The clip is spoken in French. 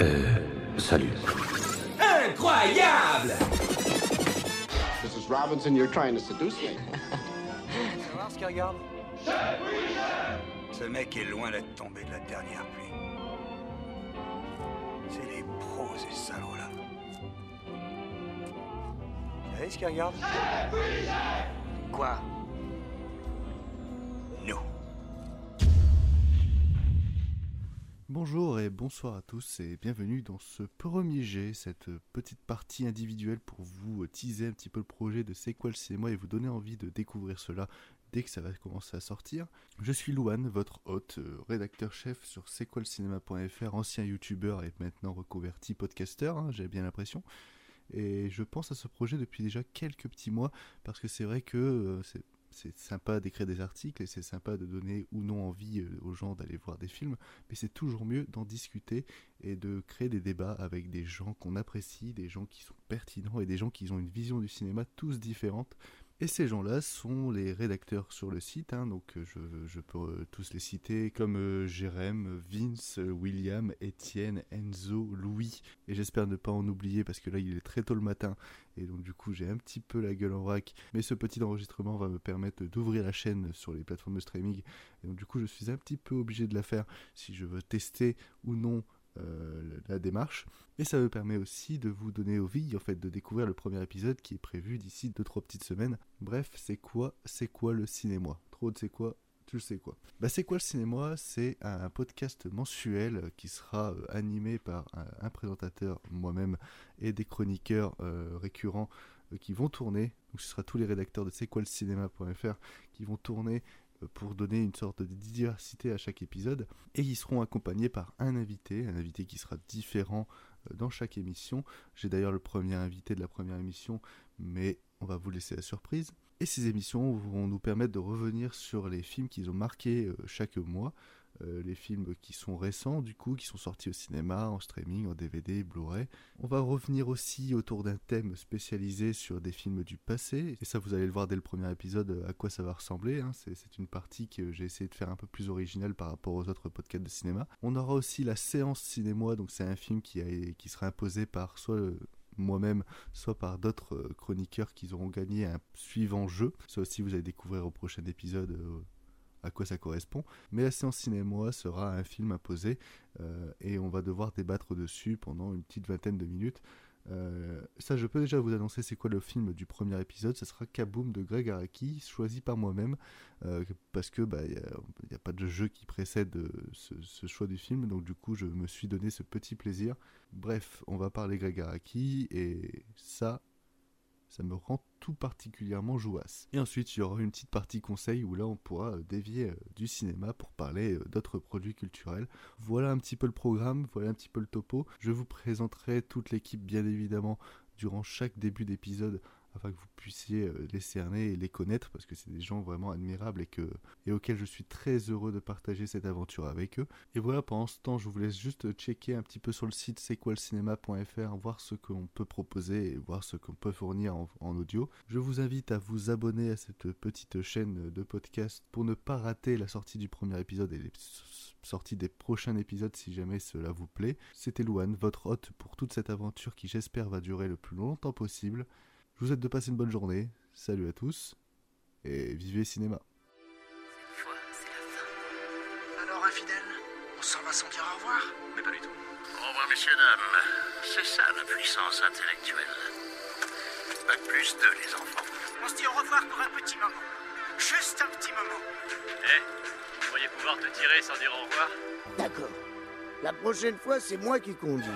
Euh, salut. Incroyable Mrs. Robinson, you're trying to seduce me. Tu vas voir ce qu'il regarde Ce mec est loin d'être tombé de la dernière pluie. C'est les pros, ces salauds-là. Vous savez ce qu'il regarde Quoi? Bonjour et bonsoir à tous et bienvenue dans ce premier jet, cette petite partie individuelle pour vous teaser un petit peu le projet de C'est quoi et vous donner envie de découvrir cela dès que ça va commencer à sortir. Je suis Louane, votre hôte, euh, rédacteur-chef sur c'est ancien youtubeur et maintenant reconverti podcasteur, hein, j'ai bien l'impression. Et je pense à ce projet depuis déjà quelques petits mois parce que c'est vrai que euh, c'est c'est sympa d'écrire des articles et c'est sympa de donner ou non envie euh, aux gens d'aller voir des films, mais c'est toujours mieux d'en discuter et de créer des débats avec des gens qu'on apprécie, des gens qui sont pertinents et des gens qui ont une vision du cinéma tous différente. Et ces gens-là sont les rédacteurs sur le site, hein, donc euh, je, je, peux euh, tous les citer, comme euh, Jérém, Vince, William, Étienne, Enzo, Louis, et j'espère ne pas en oublier parce que là il est très tôt le matin, et donc du coup j'ai un petit peu la gueule en vrac, mais ce petit enregistrement va me permettre d'ouvrir la chaîne sur les plateformes de streaming, et donc du coup je suis un petit peu obligé de la faire si je veux tester ou non la démarche. Et ça me permet aussi de vous donner envie en fait de découvrir le premier épisode qui est prévu d'ici 2-3 petites semaines. Bref, c'est quoi C'est quoi le cinéma? Trop de c'est quoi tu le sais quoi Bah c'est quoi le cinéma? C'est un podcast mensuel qui sera euh, animé par un, présentateur, moi-même, et des chroniqueurs euh, récurrents euh, qui vont tourner. Donc ce sera tous les rédacteurs de c'est quoi le cinéma.fr qui vont tourner pour donner une sorte de diversité à chaque épisode. Et ils seront accompagnés par un invité, un invité qui sera différent dans chaque émission. J'ai d'ailleurs le premier invité de la première émission, mais on va vous laisser la surprise. Et ces émissions vont nous permettre de revenir sur les films qu'ils ont marqués chaque mois. Euh, les films qui sont récents du coup, qui sont sortis au cinéma, en streaming, en DVD, Blu-ray. On va revenir aussi autour d'un thème spécialisé sur des films du passé, et ça vous allez le voir dès le premier épisode à quoi ça va ressembler, hein. c'est une partie que j'ai essayé de faire un peu plus originale par rapport aux autres podcasts de cinéma. On aura aussi la séance cinéma, donc c'est un film qui, a, qui sera imposé par soit moi-même, soit par d'autres chroniqueurs qui auront gagné un suivant jeu. Ça aussi, vous allez découvrir au prochain épisode euh, à quoi ça correspond. Mais la séance cinéma sera un film imposé euh, et on va devoir débattre dessus pendant une petite vingtaine de minutes. Euh, ça, je peux déjà vous annoncer c'est quoi le film du premier épisode. Ça sera Kaboom de Greg Araki, choisi par moi-même, euh, parce que bah, il n'y a, pas de jeu qui précède ce, ce, choix du film, donc du coup, je me suis donné ce petit plaisir. Bref, on va parler Greg Araki, et ça, ça me rend tout particulièrement jouasse. Et ensuite, il y aura une petite partie conseil où là, on pourra dévier du cinéma pour parler d'autres produits culturels. Voilà un petit peu le programme, voilà un petit peu le topo. Je vous présenterai toute l'équipe, bien évidemment, durant chaque début d'épisode afin que vous puissiez les cerner et les connaître parce que c'est des gens vraiment admirables et, que, et auxquels je suis très heureux de partager cette aventure avec eux. Et voilà, pendant ce temps, je vous laisse juste checker un petit peu sur le site c'est voir ce qu'on peut proposer et voir ce qu'on peut fournir en, audio. Je vous invite à vous abonner à cette petite chaîne de podcast pour ne pas rater la sortie du premier épisode et les sorties des prochains épisodes si jamais cela vous plaît. C'était Louane, votre hôte pour toute cette aventure qui j'espère va durer le plus longtemps possible. Je vous souhaite de passer une bonne journée. Salut à tous. Et vivez cinéma. Cette fois, c'est la fin. Alors, infidèle, on s'en va sans dire au revoir Mais pas du tout. Au revoir, messieurs, dames. C'est ça la puissance intellectuelle. Bac plus 2, les enfants. On se dit au revoir pour un petit moment. Juste un petit moment. Eh, hey, vous pourriez pouvoir te tirer sans dire au revoir D'accord. La prochaine fois, c'est moi qui conduis.